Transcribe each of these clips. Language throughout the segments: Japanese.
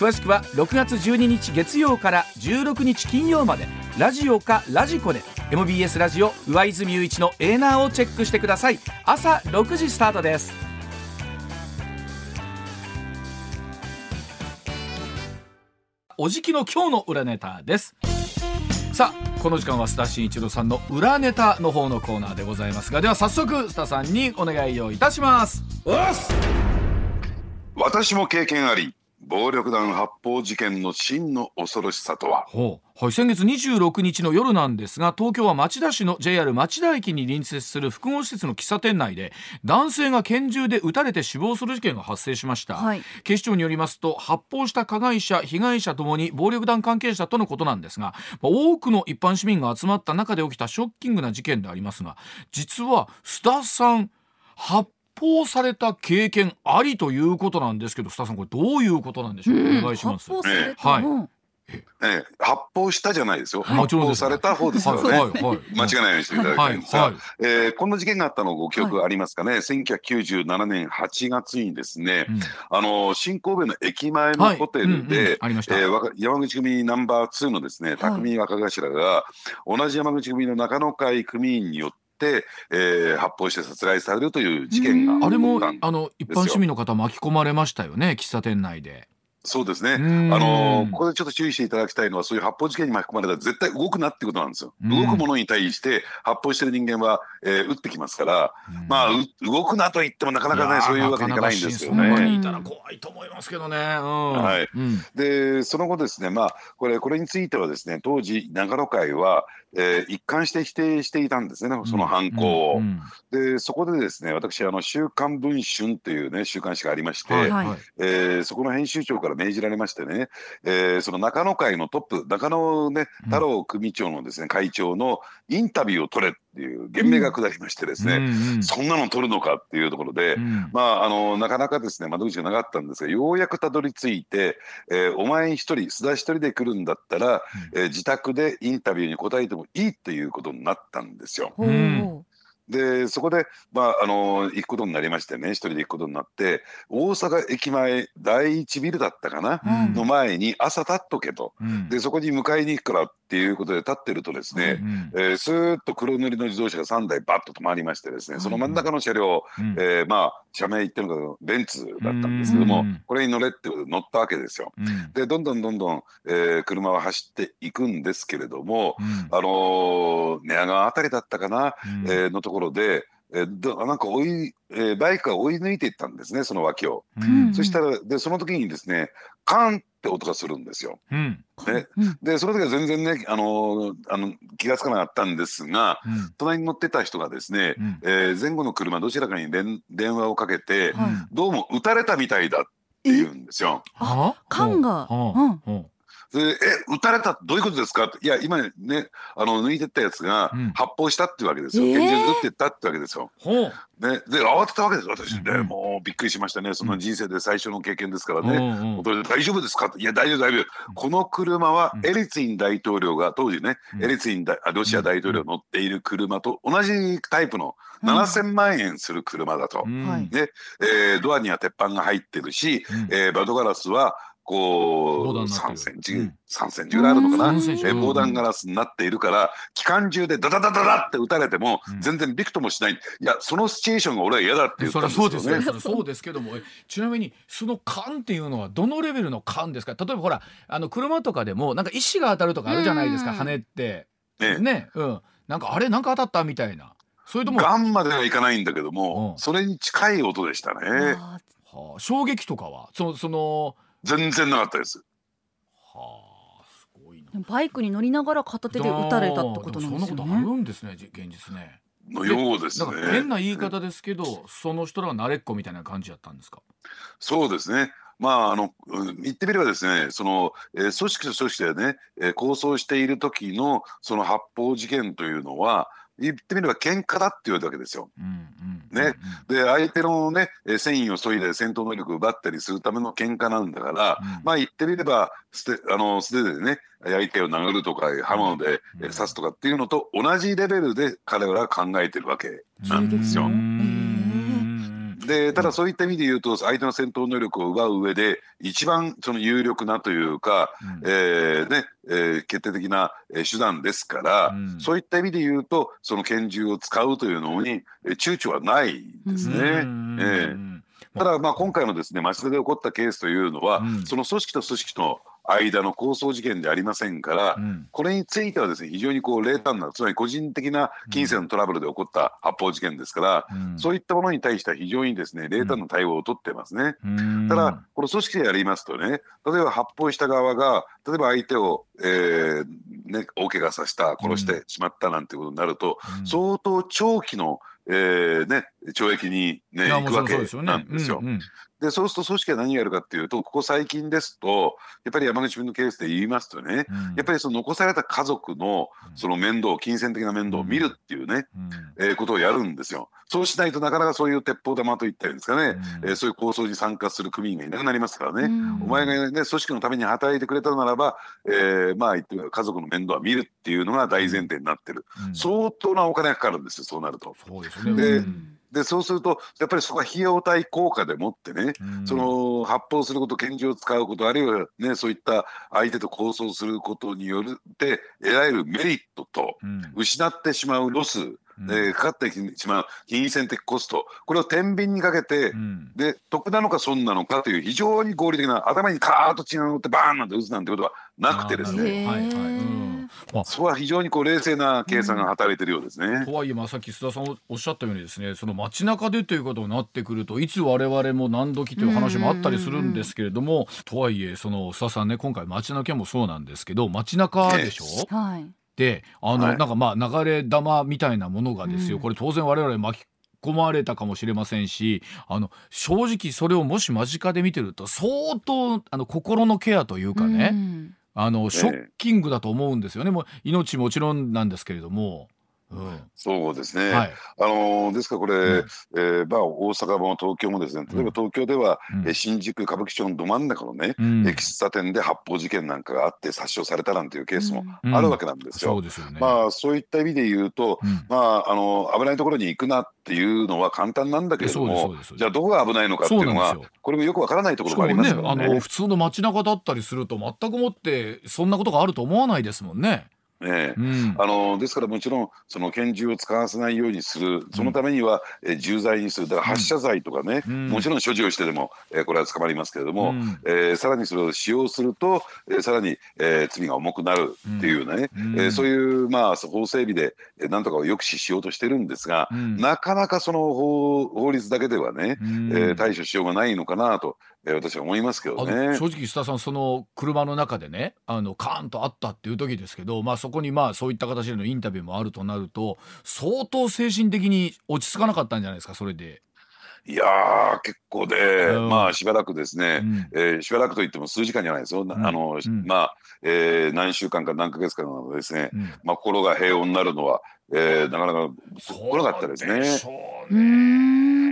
詳しくは6月12日月曜から16日金曜まで。ラジオかラジコで。MBS ラジオ上泉雄一のエーナーをチェックしてください。朝6時スタートです。おじきの今日の裏ネタです。さあこの時間は須田慎一郎さんの裏ネタの方のコーナーでございますがでは早速須田さんにお願いをいたします。私も経験あり暴力団発砲事件の真の恐ろしさとは？ほう、はい、先月26日の夜なんですが東京は町田市の JR 町田駅に隣接する複合施設の喫茶店内で男性が拳銃で撃たれて死亡する事件が発生しました、はい、警視庁によりますと発砲した加害者被害者ともに暴力団関係者とのことなんですが多くの一般市民が集まった中で起きたショッキングな事件でありますが実は須田さん発砲された経験ありということなんですけど須田さんこれどういうことなんでしょう？か、うん、お願いします。はい。え発砲したじゃないですよ。発砲された方ですよね。はいはい、間違いないようにしていただきたいんですが、はい。はい、えー、こんな事件があったのご記憶ありますかね？はい、1997年8月にですね、うん、あの新神戸の駅前のホテルで、はいうんうん、えー、山口組ナンバー2のですね、匠若頭が同じ山口組の中野会組員によって、えー、発砲して殺害されるという事件があれもあの一般市民の方巻き込まれましたよね喫茶店内で。そうですね。あのここでちょっと注意していただきたいのは、そういう発砲事件に巻き込まれたら絶対動くなってことなんですよ。動くものに対して発砲してる人間は、えー、撃ってきますから、まあ動くなと言ってもなかなかねそういうわけにいかないんですよね。にいたら怖いと思いますけどね。はい。でその後ですね、まあこれこれについてはですね、当時長野会はえー、一貫して否定していたんですね、その犯行を。でそこでですね私あの「週刊文春」というね週刊誌がありまして、はい、えー、そこの編集長から命じられましてね、えー、その中野会のトップ中野、ね、太郎組長のですね、会長のインタビューを取れっていう言命が下りましてですね、うん、そんなの取るのかっていうところで、うん、まああのなかなかですね窓口がなかったんですがようやくたどり着いて、えー、お前一人須田一人で来るんだったら、うん、えー、自宅でインタビューに答えてもいいっていうことになったんですよ。うんでそこで、まあ、あの行くことになりましてね一人で行くことになって大阪駅前第一ビルだったかな、うん、の前に朝立っとけと、うん、でそこに迎えに行くからっていうことで立ってるとですね、うん、えー、スーッと黒塗りの自動車が3台バッと止まりましてですねその真ん中の車両、うん、えー、まあ社名言ってるのがベンツだったんですけども、これに乗れって乗ったわけですよ。でどんどんどんどん、えー、車は走っていくんですけれども、あのー、寝屋川辺りだったかな、えー、のところでえー、なんか追い、えー、バイクが追い抜いていったんですねその脇を、うん、そしたらでその時にですねカンって音がするんですよ。うん、ね、でその時は全然ねあのあの気が付かなかったんですが、うん、隣に乗ってた人がですね、うん、えー、前後の車どちらかに連電話をかけて、どうも撃たれたみたいだって言うんですよ。あ、缶が。うんでえ撃たれたどういうことですか?」いや今ねあの抜いてったやつが発砲したっていうわけですよ、拳銃撃ってったってわけですよ。ね、で慌てたわけです私。ね、うん、もうびっくりしましたね。その人生で最初の経験ですからね「うん、大丈夫ですか?」いや大丈夫大丈夫、この車はエリツィン大統領が当時ね、エリツィンロシア大統領乗っている車と同じタイプの7,000万円する車だと。で、えー、ドアには鉄板が入ってるし、えー、窓ガラスはこう3センチ、うん、3センチぐらいあるのかな、え防弾ガラスになっているから機関銃でダダダダダって撃たれても全然びくともしない、いやそのシチュエーションが俺は嫌だって言ったんですよ、ね、そうですね。そうですけどもちなみにその缶っていうのはどのレベルの缶ですか？例えばほらあの車とかでもなんか石が当たるとかあるじゃないですか羽って。ねねうん。なんかあれなんか当たったみたいな。それともガンまではいかないんだけども、うん、それに近い音でしたね。はあ、衝撃とかは？そその全然なかったです。はあ、すごいな。バイクに乗りながら片手で撃たれたってことなんですよね。そんなことあるんですね、現実ね。のようですね。変な言い方ですけど、その人らは慣れっこみたいな感じやったんですか？そうですね。まああの言ってみればですね、その、えー、組織と組織でね、えー、構想している時のその発砲事件というのは言ってみれば喧嘩だっていうわけですよ。うんうん。ね、で相手のね戦意を削いで戦闘能力を奪ったりするための喧嘩なんだから、うん、まあ言ってみれば素手あの素手でね相手を殴るとか刃物で刺すとかっていうのと同じレベルで彼らは考えてるわけなんですよ。でただそういった意味で言うと相手の戦闘能力を奪う上で一番その有力なというか、うん、えー、ねえー、決定的な手段ですから、うん、そういった意味で言うとその拳銃を使うというのに躊躇はないですね。えー。ただ、まあ、今回のですね町田で起こったケースというのは、うん、その組織と組織の間の抗争事件でありませんから、うん、これについてはですね非常にこう冷淡なつまり個人的な金銭のトラブルで起こった発砲事件ですから、うん、そういったものに対しては非常にですね冷淡な対応を取ってますね。うん、ただこの組織でやりますとね例えば発砲した側が例えば相手を、えーね、大怪我させた殺してしまったなんてことになると、相当長期のえーね、懲役に、ね、行くわけなんですよ。でそうすると組織は何やるかっていうとここ最近ですとやっぱり山口君のケースで言いますとね、うん、やっぱりその残された家族のその面倒金銭的な面倒を見るっていうね、うん、えー、ことをやるんですよ。そうしないとなかなかそういう鉄砲玉といったりですかね、うん、えー、そういう構想に参加する組員がいなくなりますからね、お前が、ね、組織のために働いてくれたならば、えー、まあ言って家族の面倒は見るっていうのが大前提になってる、相当なお金がかかるんですよそうなると。そうですねででそうするとやっぱりそこは費用対効果でもってね、うん、その発砲すること拳銃を使うことあるいは、ね、そういった相手と抗争することによって得られるメリットと、うん、失ってしまうロスでかかってしまう金銭的コストこれを天秤にかけて、うん、で得なのか損なのかという非常に合理的な頭にカーッと血が乗ってバーンなんて打つなんてことはなくてですね。まあ、そこは非常にこう冷静な計算が働いてるようですね。うん、とはいえ、まあ、さっき須田さんおっしゃったようにですねその街中でということになってくるといつ我々も何時という話もあったりするんですけれども、とはいえその須田さんね今回街中もそうなんですけど街中でしょ、えー、はい。であの、はい、なんかまあ流れ玉みたいなものがですよ、うん、これ当然我々巻き込まれたかもしれませんしあの正直それをもし間近で見てると相当あの心のケアというかね、うん、あのショッキングだと思うんですよね、もう命もちろんなんですけれども。そうですね、はい、あのですからこれ、うん、えー、まあ、大阪も東京もですね。例えば東京では、うん、新宿歌舞伎町のど真ん中のね、うん、喫茶店で発砲事件なんかがあって殺傷されたなんていうケースもあるわけなんですよ。そうすよね、まあ、そういった意味で言うと、まあ、あの危ないところに行くなっていうのは簡単なんだけれどもじゃあどこが危ないのかっていうのはこれもよくわからないところがありますからね、ね、あの普通の街中だったりすると全くもってそんなことがあると思わないですもんね。ね、うん、あのですからもちろんその拳銃を使わせないようにする。そのためには、え重罪にする。だから発射罪とかね、うん、もちろん所持をしてでも、えこれは捕まりますけれども、うん、えー、さらにそれを使用すると、えー、さらに、えー、罪が重くなるっていうね、うん、えー、そういう、まあ、法整備で、えなんとかを抑止しようとしてるんですが、なかなかその法法律だけではね、えー、対処しようがないのかなと。え私は思いますけどね。正直須田さんその車の中でねあのカーンとあったっていう時ですけど、まあ、そこにまあそういった形でのインタビューもあるとなると相当精神的に落ち着かなかったんじゃないですかそれで。いや結構で、うん、まあしばらくですね、うん、えー、しばらくといっても数時間じゃないです。よ、うん、あの、まあ、えー、何週間か何ヶ月かのですね、まあ、心が平穏になるのは、えー、なかなか来なかったですね。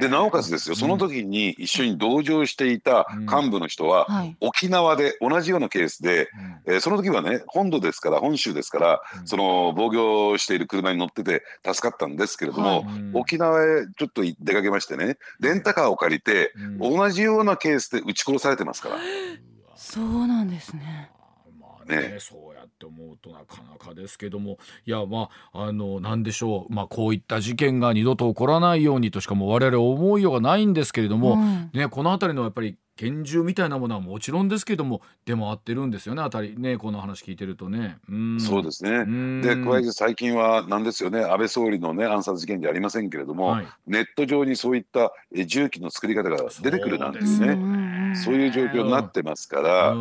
でなおかつですよその時に一緒に同乗していた幹部の人は、沖縄で同じようなケースで、えー、その時はね本土ですから本州ですから、その防御している車に乗ってて助かったんですけれども、沖縄へちょっと出かけましてねレンタカーを借りて、同じようなケースで撃ち殺されてますから。そうなんですね。ね、ね、そうやって思うとなかなかですけども。いやまああの何でしょう、まあ、こういった事件が二度と起こらないようにとしかも我々思いようがないんですけれども、うん、ね、この辺りのやっぱり拳銃みたいなものはもちろんですけどもでも合ってるんですよねあたり。ねこの話聞いてるとね。うそうですね。で加えて最近はなんですよね。安倍総理のね暗殺事件じゃありませんけれども、はい、ネット上にそういった銃器の作り方が出てくるなんていうね。そういう状況になってますから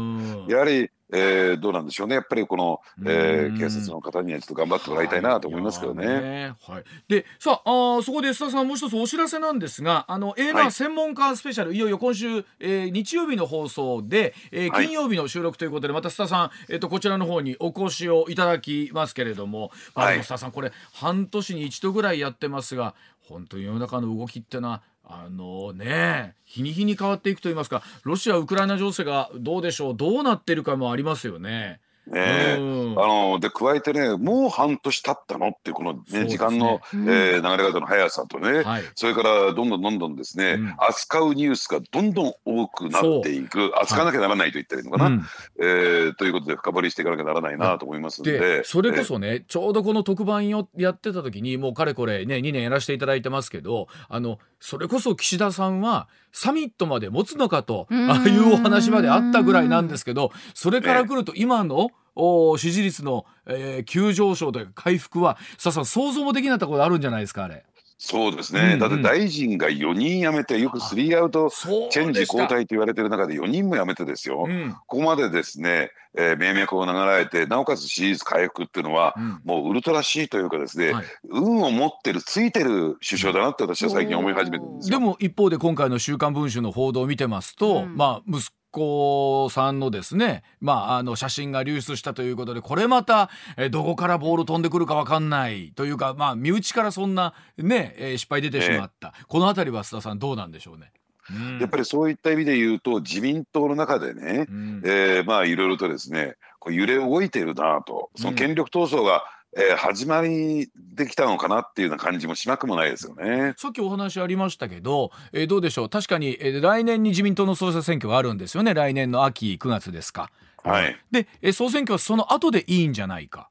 やはりえー、どうなんでしょうね。やっぱりこの、えー、警察の方にはちょっと頑張ってもらいたいなと思いますけどね。はいねはい、でさああそこで須田さんもう一つお知らせなんですがあの映画専門家スペシャル、はい、いよいよ今週、えー、日曜日の放送で、えー、金曜日の収録ということで、また須田さん、えーと、こちらの方にお越しをいただきますけれども、まあ、須田さんこれ半年に一度ぐらいやってますが本当に世の中の動きってのはあのね日に日に変わっていくといいますかロシア・ウクライナ情勢がどうでしょうどうなってるかもありますよね。ね、あので加えてねもう半年経ったの？っていうこの、ね、時間の、うん、えー、流れ方の速さとね、はい、それからどんどんどんどんですね、うん、扱うニュースがどんどん多くなっていく。扱わなきゃならないと言ったらいいのかな、はい、えー、ということで深掘りしていかなきゃならないなと思いますので。でそれこそね、えー、ちょうどこの特番をやってた時にもうかれこれね2年やらせていただいてますけどあのそれこそ岸田さんはサミットまで持つのかとああいうお話まであったぐらいなんですけどそれから来ると今の、お支持率の、えー、急上昇というか回復はささ想像もできなかったことあるんじゃないですかあれ。そうですね、うんうん、だって大臣が4人辞めて、よくスリーアウトチェンジ交代と言われてる中で4人も辞めてですよ、うん、ここまでですね、えー、命脈を流れて、なおかつ支持率回復っていうのは、うん、もうウルトラ C というかですね、はい、運を持ってる、ついてる首相だなって私は最近思い始めてるんですでも一方で今回の週刊文春の報道を見てますと、うん、まあ息子さんのですね、まあ、あの写真が流出したということでこれまた、えどこからボール飛んでくるか分かんないというか、まあ、身内からそんな、ねえー、失敗出てしまった、この辺りは須田さんどうなんでしょうね。うん、やっぱりそういった意味で言うと自民党の中でね、うん、えー、まあいろいろとですねこう揺れ動いてるなとその権力闘争が、えー、始まりできたのかなっていうような感じもしなくもないですよね。さっきお話ありましたけど、えー、どうでしょう？確かに、えー、来年に自民党の総裁選挙があるんですよね来年の秋9月ですか。はい、で、えー、総選挙はその後でいいんじゃないか。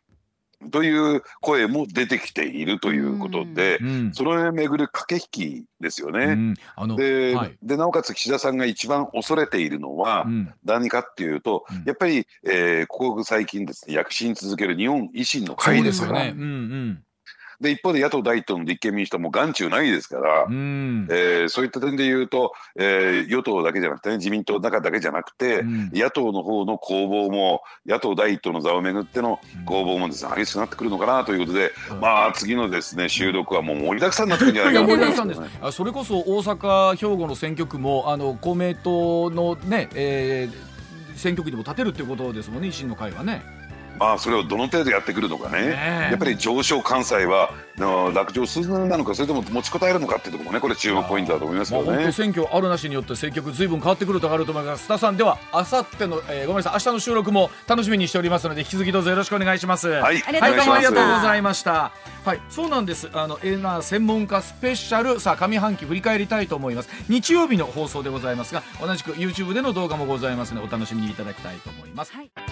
という声も出てきているということで、うん、それをめぐる駆け引きですよね。うん、ではい、でなおかつ岸田さんが一番恐れているのは何かっていうと、うん、やっぱり、えー、ここ最近ですね躍進続ける日本維新の会ですから。ねで一方で野党第一党の立憲民主党も眼中ないですから、うん、えー、そういった点で言うと、えー、与党だけじゃなくて、ね、自民党の中だけじゃなくて、うん、野党の方の攻防も野党第一党の座をめぐっての攻防もです、ね、激しくなってくるのかなということで、うん、まあ次のですね収録はもう盛りだくさんになってくるんじゃないかな。盛りだくさんですあそれこそ大阪兵庫の選挙区もあの公明党のね、えー、選挙区にも立てるっていうことですもんね維新の会はね。まあ、それをどの程度やってくるのかね、ねやっぱり上昇関西は落城するなのか、それとも持ちこたえるのかっていうところもね、これ、注目ポイントだと思いますけどね、まあ、選挙あるなしによって、選挙区、ずいぶん変わってくるとあると思います、須田さん、では、あさっての、えー、ごめんなさい、明日の収録も楽しみにしておりますので、引き続きどうぞよろしくお願いします。はい、ありがとうございました。はい、そうなんです。あの、エナー専門家スペシャル、さあ、上半期振り返りたいと思います。日曜日の放送でございますが、同じく YouTube での動画もございますので、お楽しみにいただきたいと思います。はい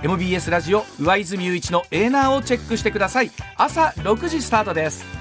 MBS ラジオ上泉雄一のエーナーをチェックしてください。朝6時スタートです。